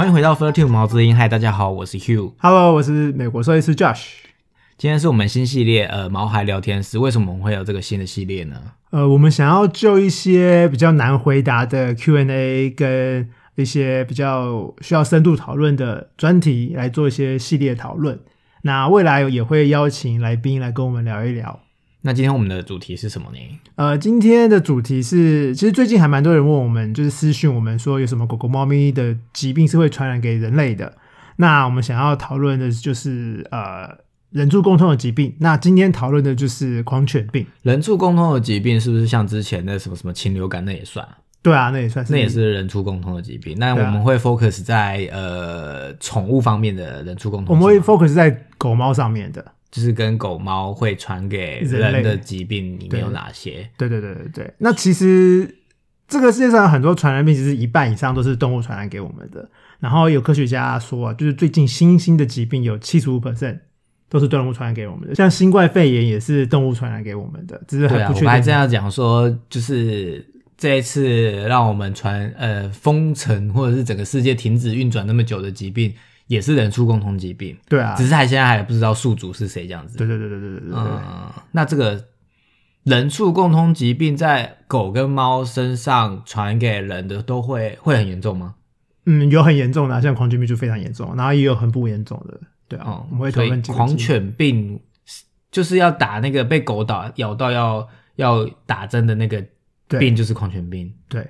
欢迎回到 Fertile 毛之音，嗨，大家好，我是 Hugh。Hello，我是美国兽医师 Josh。今天是我们新系列呃毛孩聊天室，为什么我们会有这个新的系列呢？呃，我们想要就一些比较难回答的 Q&A 跟一些比较需要深度讨论的专题来做一些系列讨论。那未来也会邀请来宾来跟我们聊一聊。那今天我们的主题是什么呢？呃，今天的主题是，其实最近还蛮多人问我们，就是私讯我们说有什么狗狗、猫咪的疾病是会传染给人类的。那我们想要讨论的就是呃人畜共通的疾病。那今天讨论的就是狂犬病。人畜共通的疾病是不是像之前的什么什么禽流感那也算？对啊，那也算是，那也是人畜共通的疾病。那我们会 focus 在呃宠物方面的人畜共通，我们会 focus 在狗猫上面的。就是跟狗猫会传给人的疾病里面有哪些？对对对对对。那其实这个世界上有很多传染病，其实一半以上都是动物传染给我们的。然后有科学家说啊，就是最近新兴的疾病有七十五 percent 都是动物传染给我们的，像新冠肺炎也是动物传染给我们的，只是很不确定。我还这样讲说，就是这一次让我们传呃封城或者是整个世界停止运转那么久的疾病，也是人畜共通疾病，对啊，只是他现在还不知道宿主是谁这样子。对对对对对对对。嗯，那这个人畜共通疾病在狗跟猫身上传给人的都会会很严重吗？嗯，有很严重的、像狂犬病就非常严重，然后也有很不严重的，对啊，嗯、我们会讨论狂犬病就是要打那个被狗打咬到要要打针的那个病，就是狂犬病，对，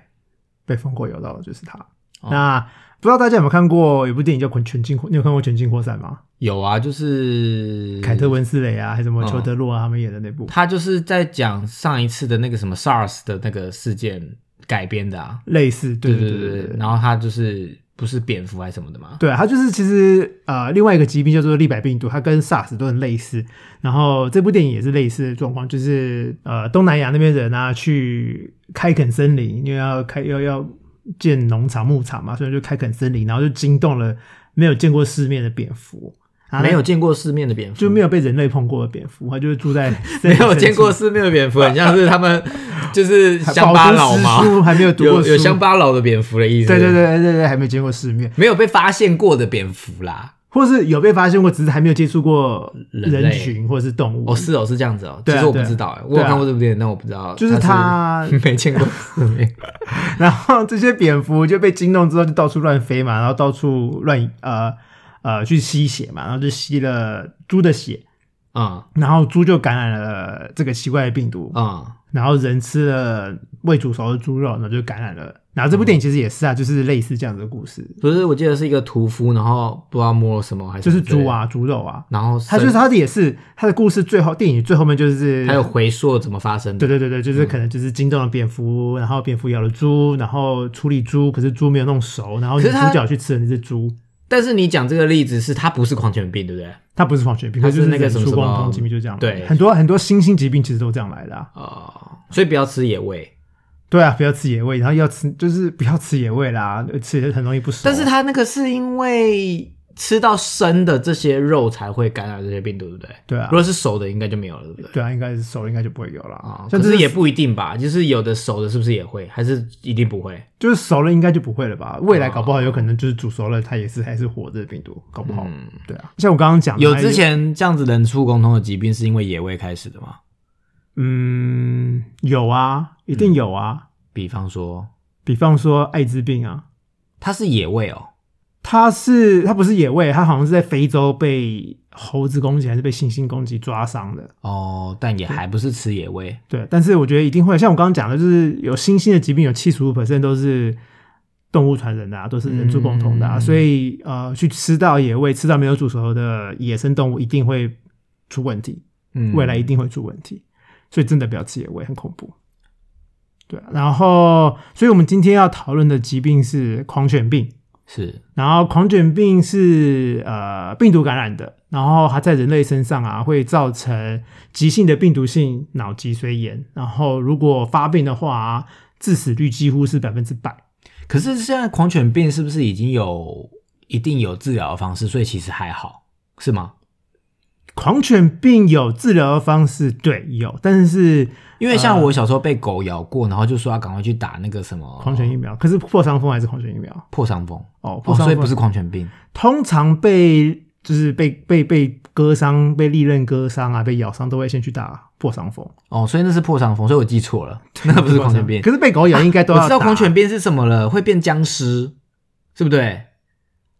被疯狗咬到的就是它。那不知道大家有没有看过有部电影叫《全境》？你有看过《全境扩散》吗？有啊，就是凯特温斯雷啊，还是什么嗯裘德洛啊，他们演的那部，他就是在讲上一次的那个什么 SARS 的那个事件改编的啊。类似，对对对对对然后他就是不是蝙蝠还是什么的嘛？对，他就是其实呃另外一个疾病叫做利百病毒，它跟 SARS 都很类似。然后这部电影也是类似的状况，就是呃东南亚那边人啊去开垦森林，因为要开要要建农场牧场嘛，所以就开垦森林，然后就惊动了没有见过世面的蝙蝠，啊没有见过世面的蝙蝠，就没有被人类碰过的蝙蝠，它就是住在 没有见过世面的蝙蝠，很像是他们就是乡巴佬嘛还没有读过有乡巴佬的蝙蝠的意思。对对，对对对，还没见过世面。没有被发现过的蝙蝠啦。或是有被发现过，只是还没有接触过人群或者是动物。哦，是哦，是这样子哦。其实我不知道哎，我有看过这部电影，但我不知道，就是他 没见过世面。然后这些蝙蝠就被惊动之后，就到处乱飞嘛，然后到处乱呃呃去吸血嘛，然后就吸了猪的血，啊然后猪就感染了这个奇怪的病毒，啊，然后人吃了未煮熟的猪肉，然后就感染了。然后这部电影其实也是啊，就是类似这样子的故事，不是，我记得是一个屠夫，然后不知道摸了什么，还是就是猪，啊，猪肉啊。然后他就是他的也是他的故事最后电影最后面就是还有回溯怎么发生的。对对对对，就是可能就是惊动了蝙蝠，然后蝙蝠咬了猪，然后处理猪，可是猪没有弄熟，然后主角去吃了那只猪，但是你讲这个例子是它不是狂犬病，对不对？它不是狂犬病，它它就是那个什么人畜共什么通疾病，就这样。对很多很多新兴疾病其实都这样来的啊。哦，所以不要吃野味。对啊，不要吃野味，然后要吃就是不要吃野味啦，吃也很容易不熟。但是它那个是因为吃到生的这些肉才会感染这些病毒，对不对？对啊如，果是熟的，应该就没有了，对不对？对啊，应该是熟应该就不会有了啊、像这可是也不一定吧，就是有的熟的，是不是也会？还是一定不会？就是熟了应该就不会了吧？未来搞不好有可能就是煮熟了，它也是还是活着的病毒，搞不好。对啊，像我刚刚讲的，有之前这样子人畜共通的疾病，是因为野味开始的吗？嗯有啊，一定有啊。比方说，比方说艾滋病啊，它是野味哦，它是它不是野味，它好像是在非洲被猴子攻击还是被猩猩攻击抓伤的。哦，但也还不是吃野味。对，但是我觉得一定会，像我刚刚讲的，就是有新兴的疾病，有七十五 percent 都是动物传人的啊，都是人畜共同的啊，嗯所以呃，去吃到野味，吃到没有煮熟的野生动物，一定会出问题，嗯，未来一定会出问题，所以真的不要吃野味，很恐怖。对啊，然后，所以我们今天要讨论的疾病是狂犬病。是然后狂犬病是呃病毒感染的，然后它在人类身上啊会造成急性的病毒性脑脊髓炎，然后如果发病的话、啊，致死率几乎是百分之百。可是现在狂犬病是不是已经有一定有治疗的方式，所以其实还好，是吗？狂犬病有治疗的方式，对，有，但是因为像我小时候被狗咬过，然后就说要赶快去打那个什么狂犬疫苗，可是破伤风还是狂犬疫苗破伤风，哦，破哦，伤风、所以不是狂犬病。通常被就是被被被割伤、被利刃割伤啊、被咬伤，都会先去打破伤风。哦，所以那是破伤风，所以我记错了，那个不是狂犬病。可是被狗咬应该都要打、我知道狂犬病是什么了，会变僵尸，是不对？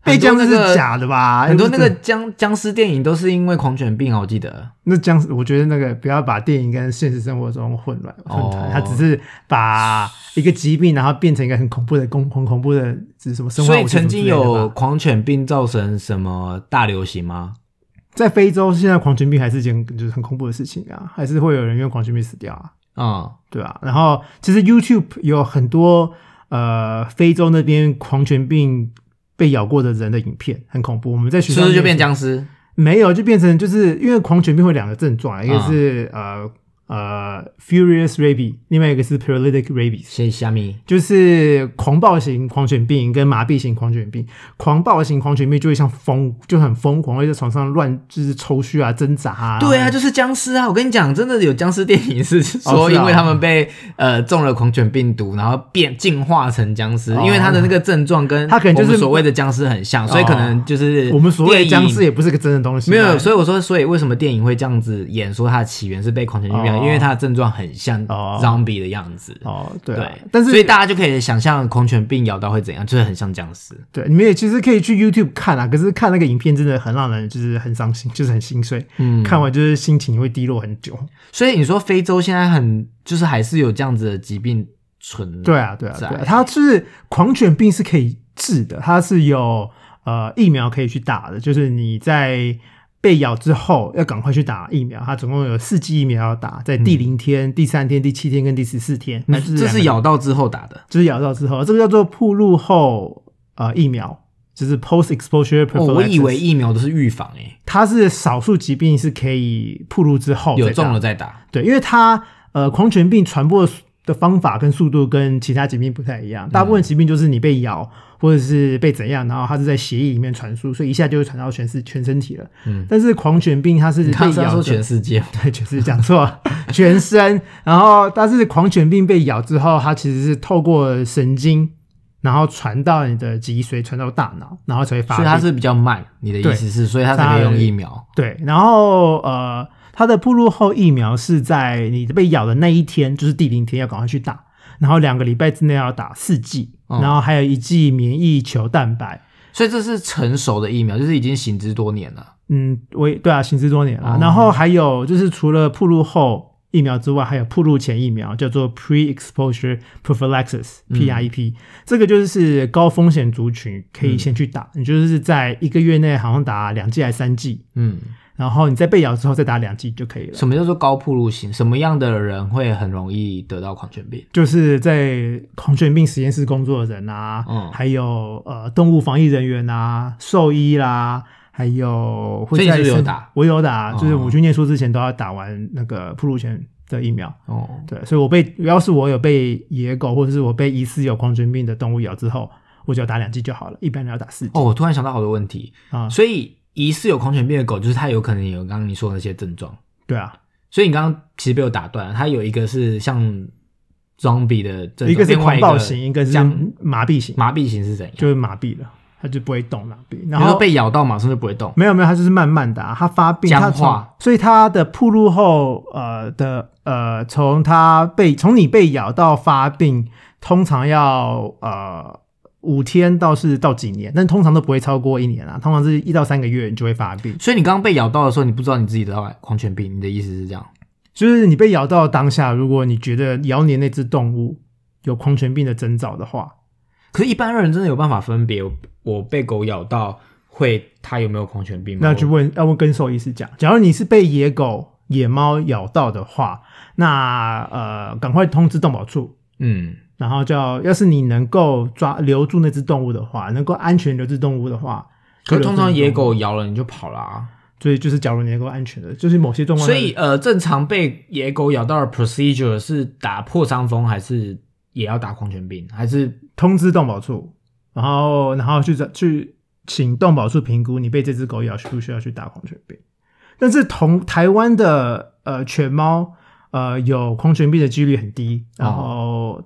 被僵尸是假的吧？很多那个僵僵尸电影都是因为狂犬病啊，我记得。那僵尸，我觉得那个不要把电影跟现实生活中混乱混哦团，它只是把一个疾病，然后变成一个很恐怖的、恐很恐怖的，是什么生化所以曾经有狂犬病造成什么大流行吗？在非洲，现在狂犬病还是一件就是很恐怖的事情啊，还是会有人因为狂犬病死掉啊。嗯，对啊，然后其实 YouTube 有很多呃非洲那边狂犬病被咬过的人的影片，很恐怖。我们在学校就变僵尸？没有，就变成就是因为狂犬病会有两个症状，一个啊是、呃呃 furious rabies，另外一个是 paralytic rabies。谢虾米？就是狂暴型狂犬病跟麻痹型狂犬病。狂暴型狂犬病就会像疯，就很疯狂，会在床上乱就是抽搐啊、挣扎啊。对啊，就是僵尸啊！我跟你讲，真的有僵尸电影是 哦说，因为他们被呃中了狂犬病毒，然后变进化成僵尸，哦因为他的那个症状跟他可能就是所谓的僵尸很像，所以可能就是我们所谓的僵尸也不是个真的东西啊，没有，所以我说，所以为什么电影会这样子演说它的起源是被狂犬病？哦因为它的症状很像哦 zombie 的样子。哦，对啊、对，但是所以大家就可以想象狂犬病咬到会怎样，就是很像僵尸。对，你们也其实可以去 YouTube 看啊，可是看那个影片真的很让人就是很伤心，就是很心碎，嗯，看完就是心情会低落很久。所以你说非洲现在很就是还是有这样子的疾病存对啊，对啊，在对啊，它是狂犬病是可以治的，它是有呃疫苗可以去打的，就是你在被咬之后要赶快去打疫苗，它总共有四剂疫苗要打，在第零天、第三天、第七天跟第十四天，那是这是咬到之后打的。就是咬到之后，这个叫做铺路后呃疫苗，就是 post exposure 哦，我以为疫苗都是预防诶、它是少数疾病是可以铺路之后有中了再打。对，因为它呃狂犬病传播的方法跟速度跟其他疾病不太一样，大部分疾病就是你被咬或者是被怎样，然后它是在血液里面传输，所以一下就会传到全身全身体了。嗯，但是狂犬病它是被咬说全世界，对，全是讲错，全身。然后，但是狂犬病被咬之后，它其实是透过神经，然后传到你的脊髓，传到大脑，然后才会发。所以它是比较慢。你的意思是，所以它才可以用疫苗。对，然后呃，它的铺路后疫苗是在你被咬的那一天，就是第零天要赶快去打，然后两个礼拜之内要打四剂，嗯然后还有一剂免疫球蛋白。所以这是成熟的疫苗，就是已经行之多年了。嗯，我也对啊，行之多年了。哦。然后还有就是除了铺路后疫苗之外，还有铺路前疫苗，叫做 pre-exposure prophylaxis（PrEP）、这个就是高风险族群可以先去打，你就是在一个月内好像打两剂还是三剂，嗯，然后你在被咬之后再打两剂就可以了。什么叫做高铺路型？什么样的人会很容易得到狂犬病？就是在狂犬病实验室工作的人啊，嗯还有呃动物防疫人员啊，兽医啦，还有会所以你在身是有打？我有打，哦就是我去念书之前都要打完那个铺路前的疫苗。哦，对，所以我被要是我有被野狗或者是我被疑似有狂犬病的动物咬之后，我就要打两剂就好了，一般人要打四剂哦，我突然想到好多问题。啊。所以疑似有狂犬病的狗，就是它有可能有刚刚你说的那些症状。对啊，所以你刚刚其实被我打断了，它有一个是像 zombie 的症状，一个是狂暴型，一个是僵麻痹型，麻痹型是怎样？就是麻痹了，它就不会动麻痹。然后被咬到马上就不会动。没有没有，它就是慢慢的、啊，它发病，僵化，所以它的铺路后，呃的呃，从它被从你被咬到发病，通常要呃五天倒是到几年，但通常都不会超过一年啊，通常是一到三个月你就会发病，所以你刚刚被咬到的时候，你不知道你自己得到狂犬病，你的意思是这样？就是你被咬到当下，如果你觉得咬你那只动物有狂犬病的征兆的话，可是，一般人真的有办法分别我被狗咬到会它有没有狂犬病吗？那就问要问跟兽医师讲，假如你是被野狗、野猫咬到的话，那呃赶快通知动保处。嗯，然后叫，要是你能够抓留住那只动物的话，能够安全留住动物的话，可是通常野狗咬了你就跑了啊。所以就是假如你能够安全的，就是某些状况，所以呃，正常被野狗咬到的 procedure 是打破伤风，还是也要打狂犬病，还是通知动保处，然后然后去找去请动保处评估你被这只狗咬需不需要去打狂犬病。但是同台湾的呃犬猫呃有狂犬病的几率很低，然后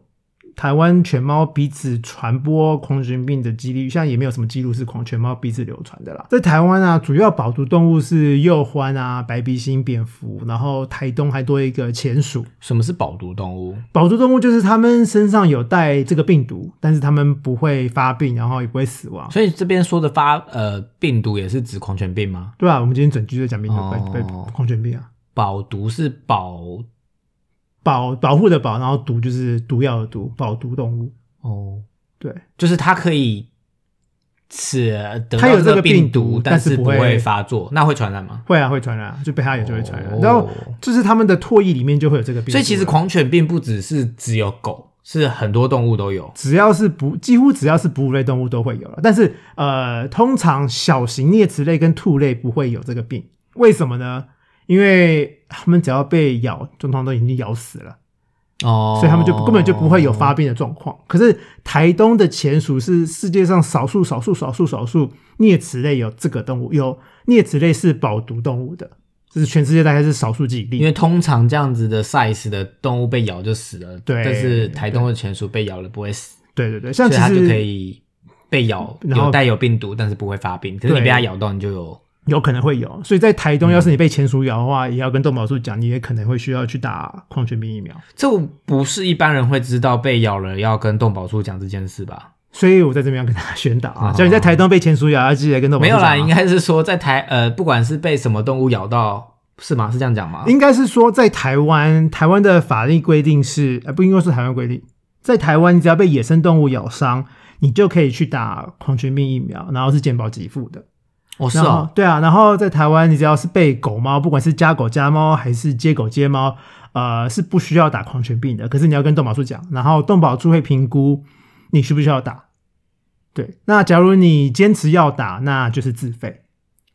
台湾犬猫彼此传播狂犬病的几率，现在也没有什么记录是狂犬猫彼此流传的啦。在台湾啊，主要保毒动物是鼬獾啊、白鼻星、蝙蝠，然后台东还多一个钱鼠。什么是保毒动物？保毒动物就是它们身上有带这个病毒，但是它们不会发病，然后也不会死亡。所以这边说的发呃病毒也是指狂犬病吗？对啊，我们今天整句在讲病毒哦被被狂犬病啊，保毒是保保保护的保，然后毒就是毒药的毒，保毒动物。哦，对，就是它可以是得它有这个病病毒但但是不会发作，那会传染吗？会啊会传染，就被它也就会传染。哦然后就是它们的唾液里面就会有这个病毒。所以其实狂犬病不只是只有狗，是很多动物都有。只要是哺，几乎只要是哺乳类动物都会有了。但是呃，通常小型啮齿类跟兔类不会有这个病，为什么呢？因为他们只要被咬，通常都已经咬死了。哦，所以他们就根本就不会有发病的状况。可是台东的钱鼠是世界上少数、少数、少数、少数啮齿类有这个动物，有啮齿类是保毒动物的，这是全世界大概是少数几例。因为通常这样子的 size 的动物被咬就死了，对但是台东的前鼠被咬了不会死，对对对，像其所以它就可以被咬，然后有带有病毒，但是不会发病。可是你被它咬到，你就有有可能会有，所以在台东，要是你被钱鼠咬的话，也要跟动保处讲，你也可能会需要去打狂犬病疫苗。这不是一般人会知道被咬了要跟动保处讲这件事吧？所以我在这边要跟大家宣导啊，哦叫你在台东被钱鼠咬，要记得跟动保没有啦，应该是说在台呃，不管是被什么动物咬到，是吗？是这样讲吗？应该是说，在台湾，台湾的法律规定是，呃，不应该是台湾规定，在台湾，你只要被野生动物咬伤，你就可以去打狂犬病疫苗，然后是健保给付的。哦，是哦，对啊，然后在台湾，你只要是被狗猫，不管是家狗家猫还是接狗接猫，呃，是不需要打狂犬病的。可是你要跟动保处讲，然后动保处会评估你需不需要打。对，那假如你坚持要打，那就是自费。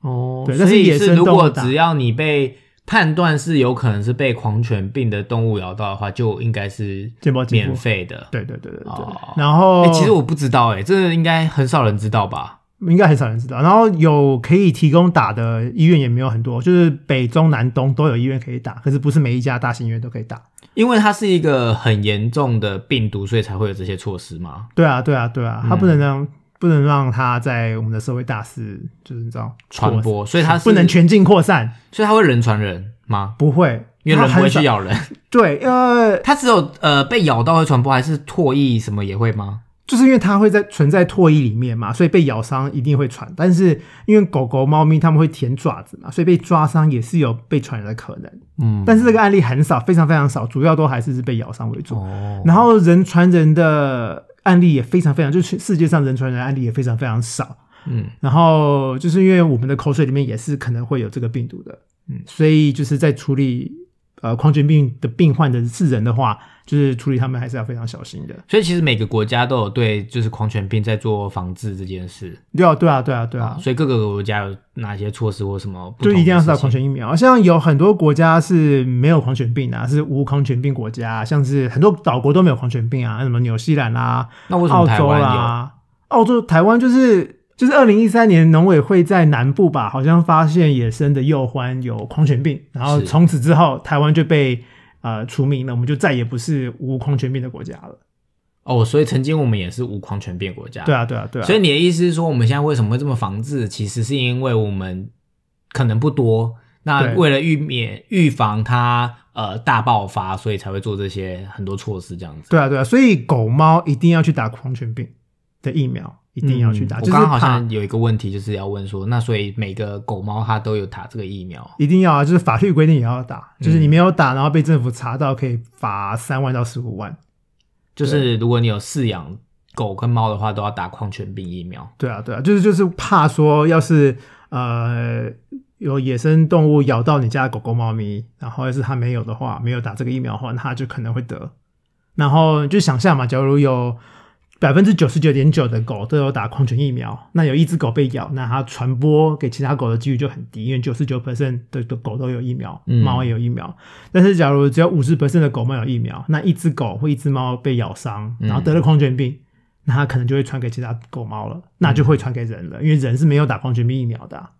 哦，对但是所以野生如动物打果只要你被判断是有可能是被狂犬病的动物咬到的话，就应该是免费的。对对对对对。哦然后、哎、其实我不知道、哎，这个应该很少人知道吧？应该很少人知道。然后有可以提供打的医院也没有很多，就是北中南东都有医院可以打，可是不是每一家大型医院都可以打。因为它是一个很严重的病毒，所以才会有这些措施嘛。对啊，对啊，对啊，它嗯不能让、不能让它在我们的社会大肆就是你知道传播，所以它是不能，全境扩散，所以它会人传人吗？不会，因为人不会去咬人，对，呃，它只有呃被咬到会传播，还是唾液什么也会吗？就是因为它会在存在唾液里面嘛，所以被咬伤一定会传。但是因为狗狗、猫咪它们会舔爪子嘛，所以被抓伤也是有被传染的可能。嗯，但是这个案例很少，非常非常少，主要都还是是被咬伤为主。哦，然后人传人的案例也非常非常，就是世界上人传人的案例也非常非常少。嗯，然后就是因为我们的口水里面也是可能会有这个病毒的，嗯所以就是在处理呃狂犬病的病患的是人的话，就是处理他们还是要非常小心的。所以其实每个国家都有对就是狂犬病在做防治这件事。对啊，对啊，对啊，对啊，所以各个国家有哪些措施或什么就一定要是打狂犬疫苗。像有很多国家是没有狂犬病啊，是无狂犬病国家，像是很多岛国都没有狂犬病啊，什么纽西兰啊、那为什么澳洲台湾有？啦，澳洲、台湾就是就是二零一三年农委会在南部吧，好像发现野生的鼬獾有狂犬病，然后从此之后台湾就被呃除名了，我们就再也不是无狂犬病的国家了。哦，所以曾经我们也是无狂犬病国家。对啊，对啊，对啊。所以你的意思是说，我们现在为什么会这么防治？其实是因为我们可能不多，那为了预免预防它呃大爆发，所以才会做这些很多措施这样子。对啊，对啊，所以狗猫一定要去打狂犬病的疫苗，一定要去打。就是嗯我刚刚好像有一个问题，就是要问说，那所以每个狗猫它都有打这个疫苗？一定要啊，就是法律规定也要打，嗯就是你没有打，然后被政府查到，可以罚三万到十五万。就是如果你有饲养狗跟猫的话，都要打狂犬病疫苗。对啊，对啊，就是就是怕说，要是呃有野生动物咬到你家的狗狗、猫咪，然后要是它没有的话，没有打这个疫苗的话，那它就可能会得。然后就想象嘛，假如有百分之九十九点九的狗都有打狂犬疫苗，那有一只狗被咬，那它传播给其他狗的几率就很低，因为九十九 percent 的的狗都有疫苗，嗯猫也有疫苗。但是假如只有五十 percent 的狗猫有疫苗，那一只狗或一只猫被咬伤，然后得了狂犬病，那它可能就会传给其他狗猫了，那就会传给人了，因为人是没有打狂犬病疫苗的啊、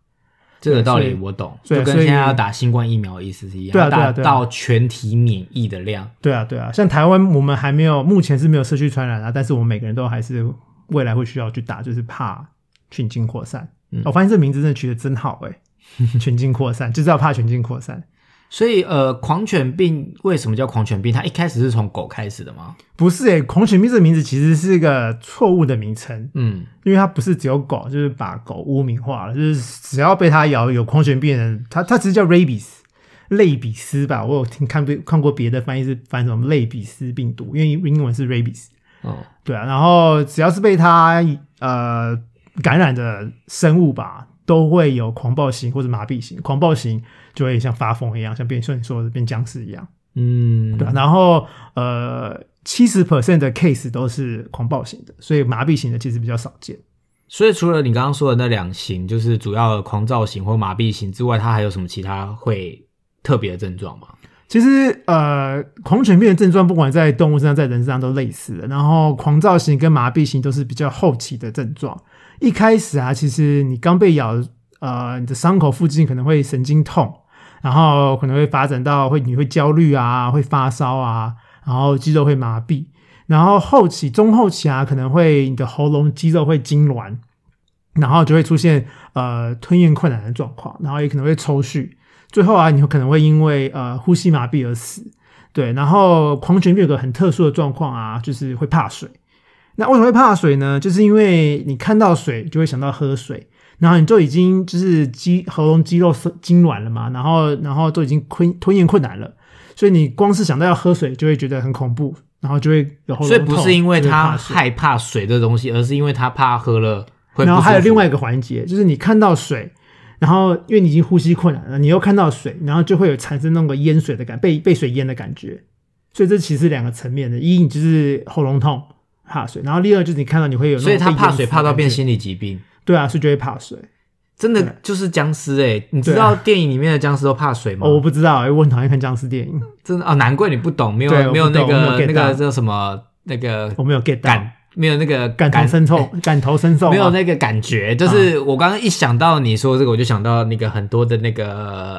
这个道理我懂，所以就跟现在要打新冠疫苗的意思是一样，对啊对啊对啊到全体免疫的量。对啊，对啊，像台湾我们还没有，目前是没有社区传染啊，但是我们每个人都还是未来会需要去打，就是怕群境扩散。嗯我发现这名字真的取得真好哎、群境扩散就是要怕群境扩散。所以，呃，狂犬病为什么叫狂犬病？它一开始是从狗开始的吗？不是诶、狂犬病这个名字其实是一个错误的名称，嗯，因为它不是只有狗，就是把狗污名化了，就是只要被它咬有狂犬病的人，它它其实叫 rabies。类比斯吧，我有听看过看过别的翻译是翻什么类比斯病毒，因为英文是 rabies。哦，对啊，然后只要是被它呃感染的生物吧，都会有狂暴型或者麻痹型。狂暴型就会像发疯一样，像变像你说的变僵尸一样。嗯，对啊，然后呃七十 percent 的 case 都是狂暴型的，所以麻痹型的其实比较少见。所以除了你刚刚说的那两型，就是主要的狂躁型或麻痹型之外，它还有什么其他会特别的症状吗？其实呃，狂犬病的症状不管在动物身上，在人身上都类似的。然后狂躁型跟麻痹型都是比较后期的症状。一开始啊，其实你刚被咬，呃，你的伤口附近可能会神经痛，然后可能会发展到会你会焦虑啊，会发烧啊，然后肌肉会麻痹。然后后期、中后期啊，可能会你的喉咙肌肉会痉挛，然后就会出现呃吞咽困难的状况，然后也可能会抽搐。最后啊，你可能会因为呃呼吸麻痹而死。对，然后狂犬病有个很特殊的状况啊，就是会怕水。那为什么会怕水呢？就是因为你看到水就会想到喝水，然后你就已经就是肌喉咙肌肉痉挛了嘛，然后然后都已经吞吞咽困难了，所以你光是想到要喝水就会觉得很恐怖，然后就会有喉咙痛。所以不是因为就会它怕水害怕水的东西，而是因为他怕喝了。然后还有另外一个环节，就是你看到水，然后因为你已经呼吸困难了，你又看到水，然后就会有产生那个淹水的感，被被水淹的感觉。所以这其实是两个层面的，一你就是喉咙痛怕水，然后第二就是你看到你会有所以他怕水怕到变心理疾病，对啊，所以就会怕水。真的就是僵尸哎、你知道电影里面的僵尸都怕水吗？哦，我不知道、欸，我很讨厌看僵尸电影，真的？哦，难怪你不懂，没有没有那个那到。个叫什么那个我没有 get 到，感，没有那个感同身受，感同身受啊，没有那个感觉，就是我刚刚一想到你说这个，我就想到那个很多的那个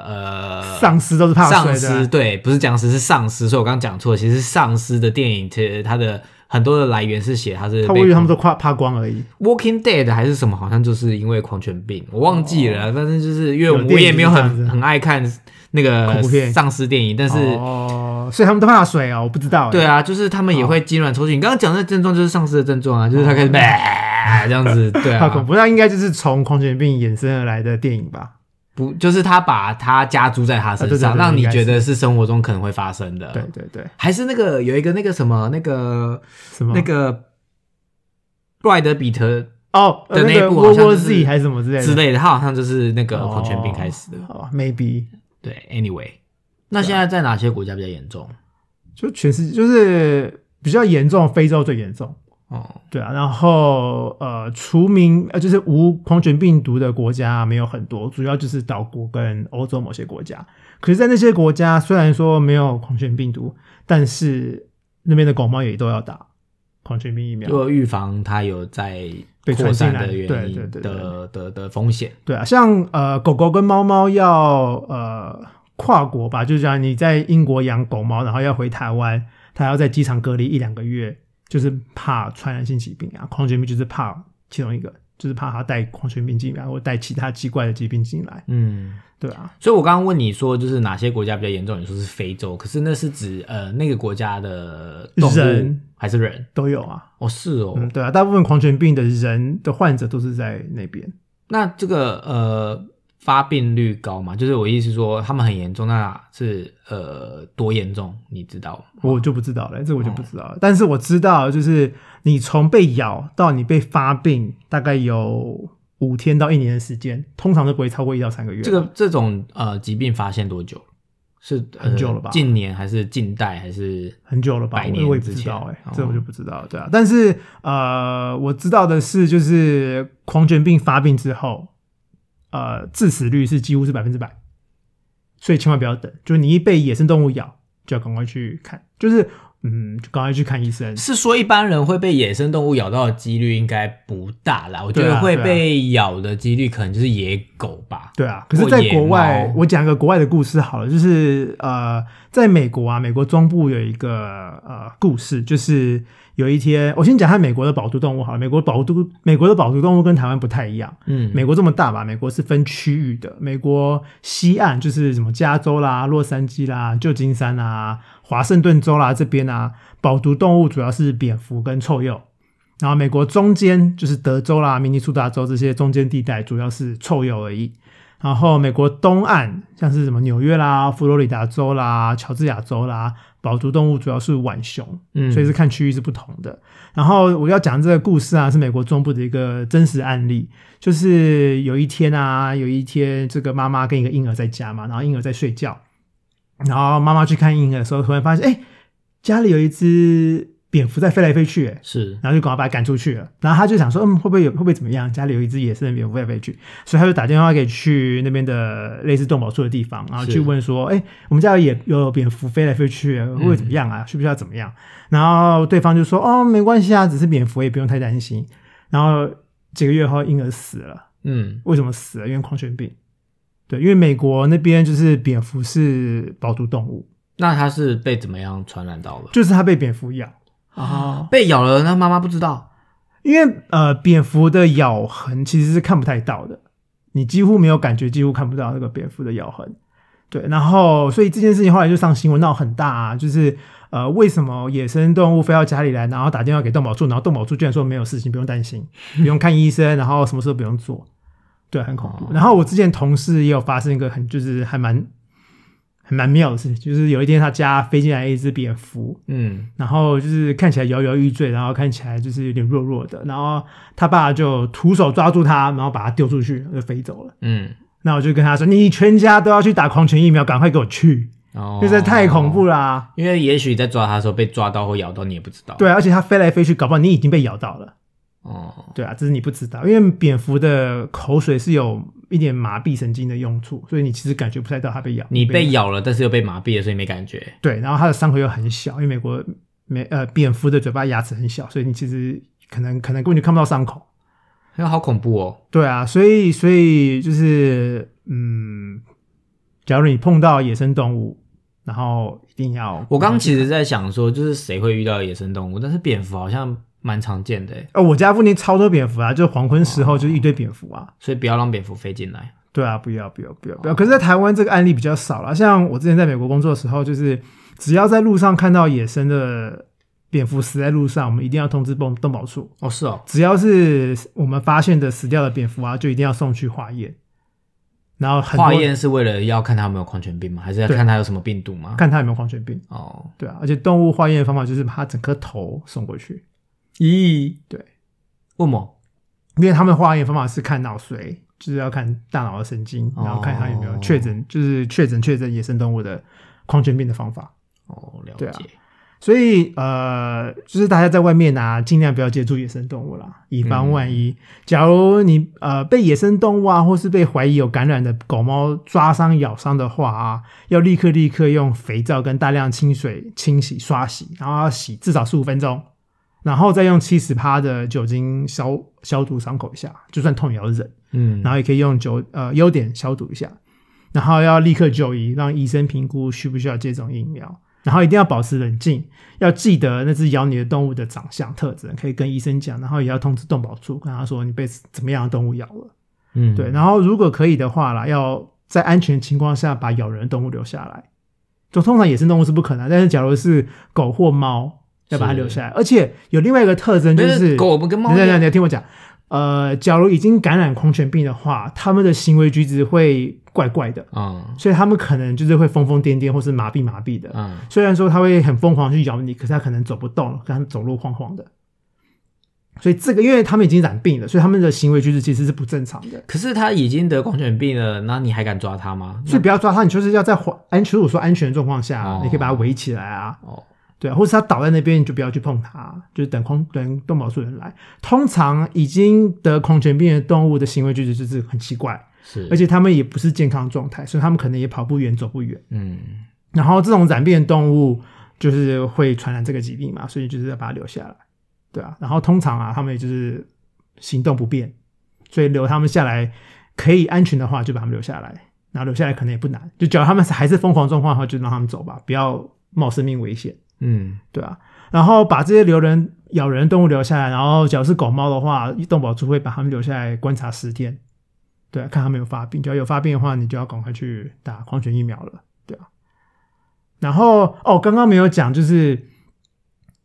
呃丧尸都是怕丧，尸对，不是僵尸是丧尸，所以我刚刚讲错，其实丧尸的电影其实它的很多的来源是写它是被他我以为他们都怕怕光而已。Walking Dead 还是什么，好像就是因为狂犬病，我忘记了，反正就是因为我也没有很很爱看那个丧尸电影，但是。哦，所以他们都怕水哦，我不知道欸。对啊，就是他们也会痉挛抽搐。你刚刚讲的症状就是丧尸的症状啊，就是他开始呗 这样子，对啊，怕恐怖，那应该就是从狂犬病衍生而来的电影吧？不就是他把他加注在他身上，让你觉得是生活中可能会发生的。对，对对，还是那个有一个那个什么那个什么那个布莱德比特哦，呃的那一那个部好像是还是什么之类的之类的，他好像就是那个狂犬病开始的。好吧，maybe 对，anyway，那现在在哪些国家比较严重？就全世界就是比较严重，非洲最严重。哦，对啊，然后呃，除名呃就是无狂犬病毒的国家没有很多，主要就是岛国跟欧洲某些国家。可是，在那些国家虽然说没有狂犬病毒，但是那边的狗猫也都要打狂犬病疫苗。就预防它有在被扩散的原因对对对对的的的风险。对啊，像呃狗狗跟猫猫要呃跨国吧，就是讲你在英国养狗猫，然后要回台湾，它要在机场隔离一两个月，就是怕传染性疾病啊，狂犬病就是怕其中一个，就是怕他带狂犬病进来，或带其他奇怪的疾病进来，嗯，对啊，所以我刚刚问你说，就是哪些国家比较严重？你说是非洲，可是那是指呃那个国家的动物人还是人？都有啊，哦，是哦。嗯，对啊，大部分狂犬病的人的患者都是在那边，那这个呃发病率高嘛？就是我意思说他们很严重，那是呃多严重？你知道吗？我就不知道了，这我就不知道了。但是我知道，就是你从被咬到你被发病，大概有五天到一年的时间，通常都不会超过一到三个月。这个这种呃疾病发现多久？是、呃很久了吧近年还是近代还是？很久了吧？百年我我也不知道哎、哦这我就不知道。对啊，但是呃，我知道的是，就是狂犬病发病之后，呃，致死率是几乎是百分之百，所以千万不要等。就是你一被野生动物咬，就要赶快去看。就是嗯，就赶快去看医生。是说一般人会被野生动物咬到的几率应该不大啦，我觉得会被咬的几率可能就是野狗吧。对啊，可是，在国外我讲个国外的故事好了，就是呃，在美国啊，美国中部有一个呃故事，就是有一天，我先讲下美国的保毒动物好了。美国保毒，美国的保毒动物跟台湾不太一样。嗯，美国这么大吧，美国是分区域的。美国西岸就是什么加州啦、洛杉矶啦、旧金山啊、华盛顿州啦这边啊，保毒动物主要是蝙蝠跟臭鼬。然后美国中间就是德州啦、明尼苏达州这些中间地带，主要是臭鼬而已。然后美国东岸像是什么纽约啦、佛罗里达州啦、乔治亚州啦，保足动物主要是浣熊。嗯，所以是看区域是不同的。然后我要讲这个故事啊，是美国中部的一个真实案例，就是有一天啊，有一天这个妈妈跟一个婴儿在家嘛，然后婴儿在睡觉，然后妈妈去看婴儿的时候，突然发现，哎，家里有一只蝙蝠在飞来飞去，哎。是然后就赶快把它赶出去了。然后他就想说，嗯，会不会有会不会怎么样？家里有一只野生的蝙蝠飞来飞去，所以他就打电话给去那边的类似动保处的地方，然后去问说，哎，我们家有野有蝙蝠飞来飞去，会不会怎么样啊？需不需要怎么样？然后对方就说，哦，没关系啊，只是蝙蝠，也不用太担心。然后几个月后，婴儿死了。嗯为什么死了？因为狂犬病。对，因为美国那边就是蝙蝠是保毒动物，那它是被怎么样传染到了？就是它被蝙蝠咬啊。被咬了，那妈妈不知道。因为呃，蝙蝠的咬痕其实是看不太到的，你几乎没有感觉，几乎看不到那个蝙蝠的咬痕。对，然后所以这件事情后来就上新闻闹很大啊，就是呃，为什么野生动物飞到家里来，然后打电话给动保处，然后动保处居然说没有事情，不用担心，不用看医生，然后什么事都不用做，对，很恐怖。哦然后我之前同事也有发生一个很就是还蛮很蛮妙的事情，就是有一天他家飞进来一只蝙蝠，嗯然后就是看起来摇摇欲坠，然后看起来就是有点弱弱的，然后他爸就徒手抓住他，然后把他丢出去，就飞走了。嗯，那我就跟他说：“你全家都要去打狂犬疫苗，赶快给我去，哦就是太恐怖啦、因为也许在抓它的时候被抓到或咬到，你也不知道。，对，而且它飞来飞去，搞不好你已经被咬到了。哦，对啊，这是你不知道，因为蝙蝠的口水是有一点麻痹神经的用处，所以你其实感觉不太到它被咬。你被咬了，但是又被麻痹了，所以没感觉。对，然后它的伤口又很小，因为美国美呃蝙蝠的嘴巴牙齿很小，所以你其实可能可能根本就看不到伤口。哎，好恐怖哦！对啊，所以所以就是嗯，假如你碰到野生动物，然后一定要我刚刚其实在想说，就是谁会遇到野生动物，但是蝙蝠好像蛮常见的，诶呃，我家附近超多蝙蝠啊，就黄昏时候就一堆蝙蝠啊。所以不要让蝙蝠飞进来。对啊，不要不要不要不要！可是，在台湾这个案例比较少了。像我之前在美国工作的时候，就是只要在路上看到野生的蝙蝠死在路上，我们一定要通知动动保处。哦，是哦，只要是我们发现的死掉的蝙蝠啊，就一定要送去化验。然后很多化验是为了要看它有没有狂犬病吗？还是要对看它有什么病毒吗？看它有没有狂犬病。哦，对啊，而且动物化验的方法就是把它整颗头送过去，咦，对，为什么？因为他们化验方法是看脑髓，就是要看大脑的神经，哦然后看他有没有确诊，就是确诊确诊野生动物的狂犬病的方法。哦，了解。所以呃，就是大家在外面啊，尽量不要接触野生动物啦，以防万一。假如你呃被野生动物啊，或是被怀疑有感染的狗猫抓伤、咬伤的话啊，要立刻立刻用肥皂跟大量清水清洗刷洗，然后要洗至少十五分钟，然后再用七十帕的酒精消消毒伤口一下，就算痛也要忍。嗯，然后也可以用酒呃优点消毒一下，然后要立刻就医，让医生评估需不需要接种疫苗，然后一定要保持冷静，要记得那只咬你的动物的长相特征，可以跟医生讲，然后也要通知动保处，跟他说你被怎么样的动物咬了，嗯，对，然后如果可以的话啦，要在安全情况下把咬人的动物留下来，就通常野生动物是不可能，但是假如是狗或猫，要把它留下来，而且有另外一个特征就不是狗，跟猫等一下，一样你要听我讲。呃，假如已经感染狂犬病的话，他们的行为举止会怪怪的，嗯所以他们可能就是会疯疯癫癫，或是麻痹麻痹的。嗯，虽然说它会很疯狂去咬你，可是它可能走不动了，可能走路晃晃的。所以这个，因为他们已经染病了，所以他们的行为举止其实是不正常的。可是他已经得狂犬病了，那你还敢抓他吗？所以不要抓他，你就是要在缓安全，如果说安全的状况下，哦你可以把它围起来啊，哦，对啊，或是他倒在那边，你就不要去碰它，就是等空等动保处人来。通常已经得狂犬病的动物的行为举止就是很奇怪，是，而且它们也不是健康状态，所以它们可能也跑不远、走不远。嗯，然后这种染病的动物就是会传染这个疾病嘛，所以就是要把它留下来，对啊。然后通常啊，他们也就是行动不便，所以留他们下来可以安全的话，就把他们留下来。然后留下来可能也不难，就只要他们还是疯狂状况的话，就让他们走吧，不要冒生命危险，嗯，对啊。然后把这些留人咬人动物留下来，然后只要是狗猫的话，动保处会把它们留下来观察十天，对啊，看它们有发病，只要有发病的话，你就要赶快去打狂犬疫苗了，对啊。然后哦，刚刚没有讲，就是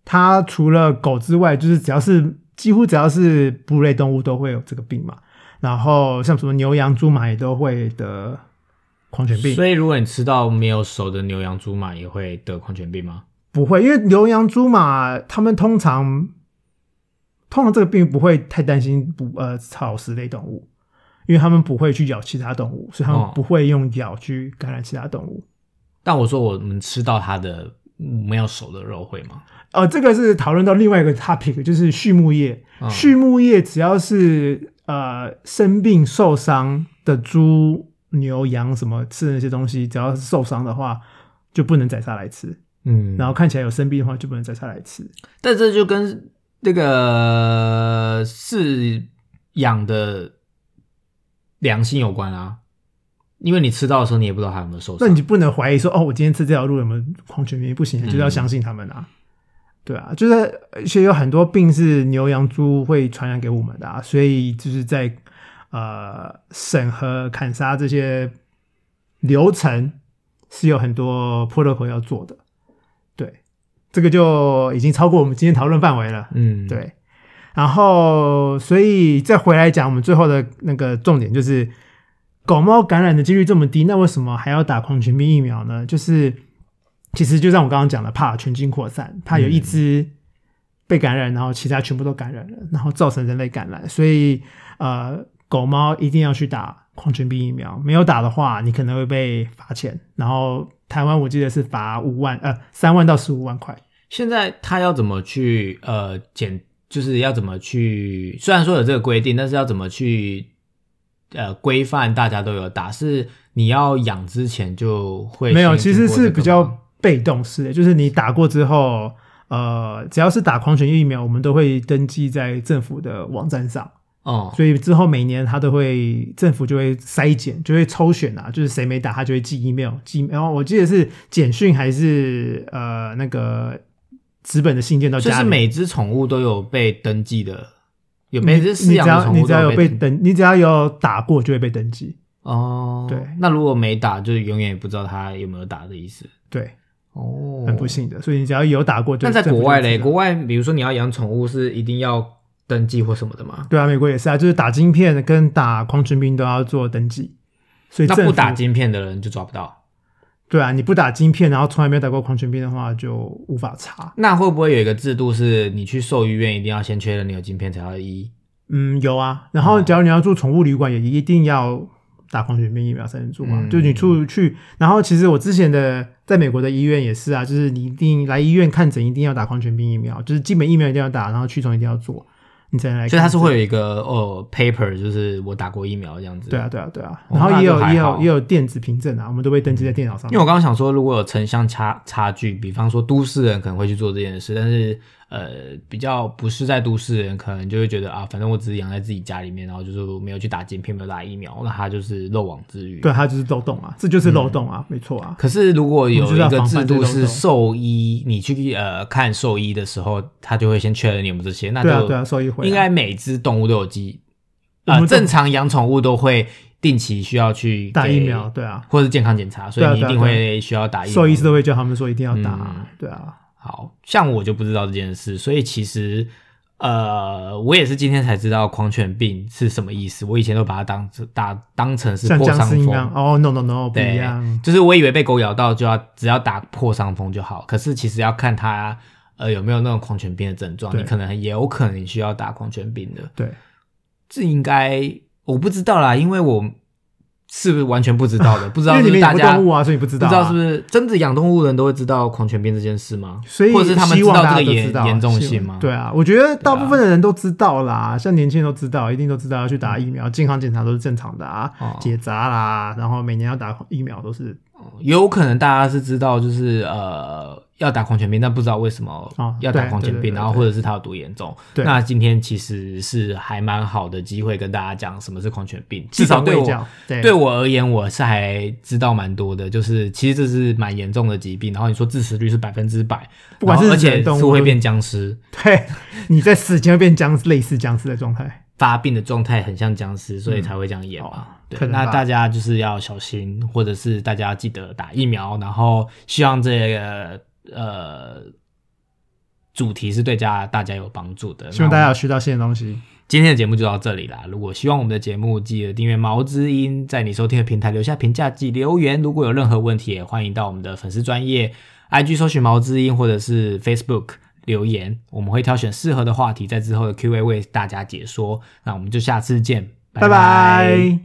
它除了狗之外，就是只要是几乎只要是哺乳类动物都会有这个病嘛。然后像什么牛羊猪马也都会得狂犬病，所以如果你吃到没有熟的牛羊猪马，也会得狂犬病吗？不会，因为牛羊猪马他们通常通常这个病不会太担心不呃草食类动物，因为他们不会去咬其他动物，所以他们哦不会用咬去感染其他动物。但我说我们吃到它的没有熟的肉会吗？呃，这个是讨论到另外一个 topic，就是畜牧业。嗯畜牧业只要是呃生病受伤的猪、牛、羊什么吃的那些东西，只要是受伤的话，就不能宰杀来吃。嗯，然后看起来有生病的话，就不能宰杀来吃。但这就跟那个饲养的良心有关啊，因为你吃到的时候，你也不知道它有没有受伤。那你就不能怀疑说，哦，我今天吃这条路有没有狂犬病？不行，就是要相信他们啊。对啊，就是而且有很多病是牛羊猪会传染给我们的啊，所以就是在呃审核砍杀这些流程是有很多 protocol 要做的。对，这个就已经超过我们今天讨论范围了。嗯，，对，然后所以再回来讲，我们最后的那个重点就是，狗猫感染的几率这么低，那为什么还要打狂犬病疫苗呢？就是其实就像我刚刚讲的，怕全境扩散，怕有一只被感染，然后其他全部都感染了，然后造成人类感染，所以呃，狗猫一定要去打狂犬病疫苗，没有打的话，你可能会被罚钱，然后台湾我记得是罚五万呃三万到十五万块。现在他要怎么去呃检，就是要怎么去？虽然说有这个规定，但是要怎么去呃规范大家都有打？是你要养之前就会没有，其实是比较被动式的，就是你打过之后，呃，只要是打狂犬疫苗，我们都会登记在政府的网站上，哦，所以之后每年他都会政府就会筛检，就会抽选啊，就是谁没打，他就会寄 email 寄，然后我记得是简讯还是呃那个纸本的信件到就是。每只宠物都有被登记的，有每只饲你只养的宠物要你只要有被登，你只要有打过就会被登记。哦，对那如果没打，就是永远也不知道他有没有打的意思。对，哦，很不幸的，所以你只要有打过就。那在国外嘞，国外比如说你要养宠物，是一定要登记或什么的吗？对啊，美国也是啊，就是打晶片跟打狂犬病都要做登记，所以那不打晶片的人就抓不到。对啊，你不打晶片，然后从来没有打过狂犬病的话，就无法查。那会不会有一个制度，是你去兽医院一定要先确认你有晶片才要医？嗯，有啊。然后，哦假如你要住宠物旅馆，也一定要打狂犬病疫苗才能住嘛。嗯就你出去，然后其实我之前的在美国的医院也是啊，就是你一定来医院看诊，一定要打狂犬病疫苗，就是基本疫苗一定要打，然后驱虫一定要做，你才能来。所以它是会有一个哦 paper，就是我打过疫苗这样子。对啊，对啊，对啊。哦然后也有也有也有电子凭证啊，我们都会登记在电脑上。因为我刚刚想说，如果有城乡差差距，比方说都市人可能会去做这件事，但是呃，比较不是在都市人，可能就会觉得啊，反正我只是养在自己家里面，然后就是没有去打晶片，没有打疫苗，那他就是漏网之鱼。对，他就是漏洞啊，这就是漏洞啊，没错啊。可是如果有一个制度是兽医，你去呃看兽医的时候，他就会先确认你们这些，那就对啊，对啊，兽医会啊。应该每只动物都有机，呃，我们正常养宠物都会定期需要去打疫苗，对啊，或是健康检查，所以你一定会需要打疫苗。兽医师都会叫他们说一定要打嗯，对啊，好像我就不知道这件事，所以其实呃，我也是今天才知道狂犬病是什么意思。我以前都把它当打当成是破伤。风，哦，no no no，不一对样，，就是我以为被狗咬到就要只要打破伤风就好，可是其实要看它呃有没有那种狂犬病的症状，你可能也有可能需要打狂犬病的。对，这应该我不知道啦，因为我是不是完全不知道的，不知道因为你们是不是大家养过动物啊，所以你不知道啊，不知道是不是真的养动物的人都会知道狂犬病这件事吗？所以或者是他们希望知道这个大家都知道严严重希性吗？对啊，我觉得大部分的人都知道啦，像年轻人都知道，一定都知道要去打疫苗，健康检查都是正常的啊，哦。结扎啦，然后每年要打疫苗都是有可能大家是知道，就是呃要打狂犬病，但不知道为什么哦要打狂犬病，然后或者是它有多严重。对那今天其实是还蛮好的机会跟大家讲什么是狂犬病，至少对我对对我而言，我是还知道蛮多的，就是其实这是蛮严重的疾病，然后你说致死率是百分之百，不管是而且是会变僵尸，对，你在死前会变僵，类似僵尸的状态。发病的状态很像僵尸，所以才会这样演嘛。哦对那大家就是要小心，或者是大家记得打疫苗，然后希望这个呃主题是对家大家有帮助的。希望大家有学到新的东西。今天的节目就到这里啦。如果希望我们的节目，记得订阅毛之音，在你收听的平台留下评价及留言。如果有任何问题，也欢迎到我们的粉丝专业 IG 搜寻毛之音，或者是 Facebook 留言，我们会挑选适合的话题，在之后的 Q&A 为大家解说。那我们就下次见，拜拜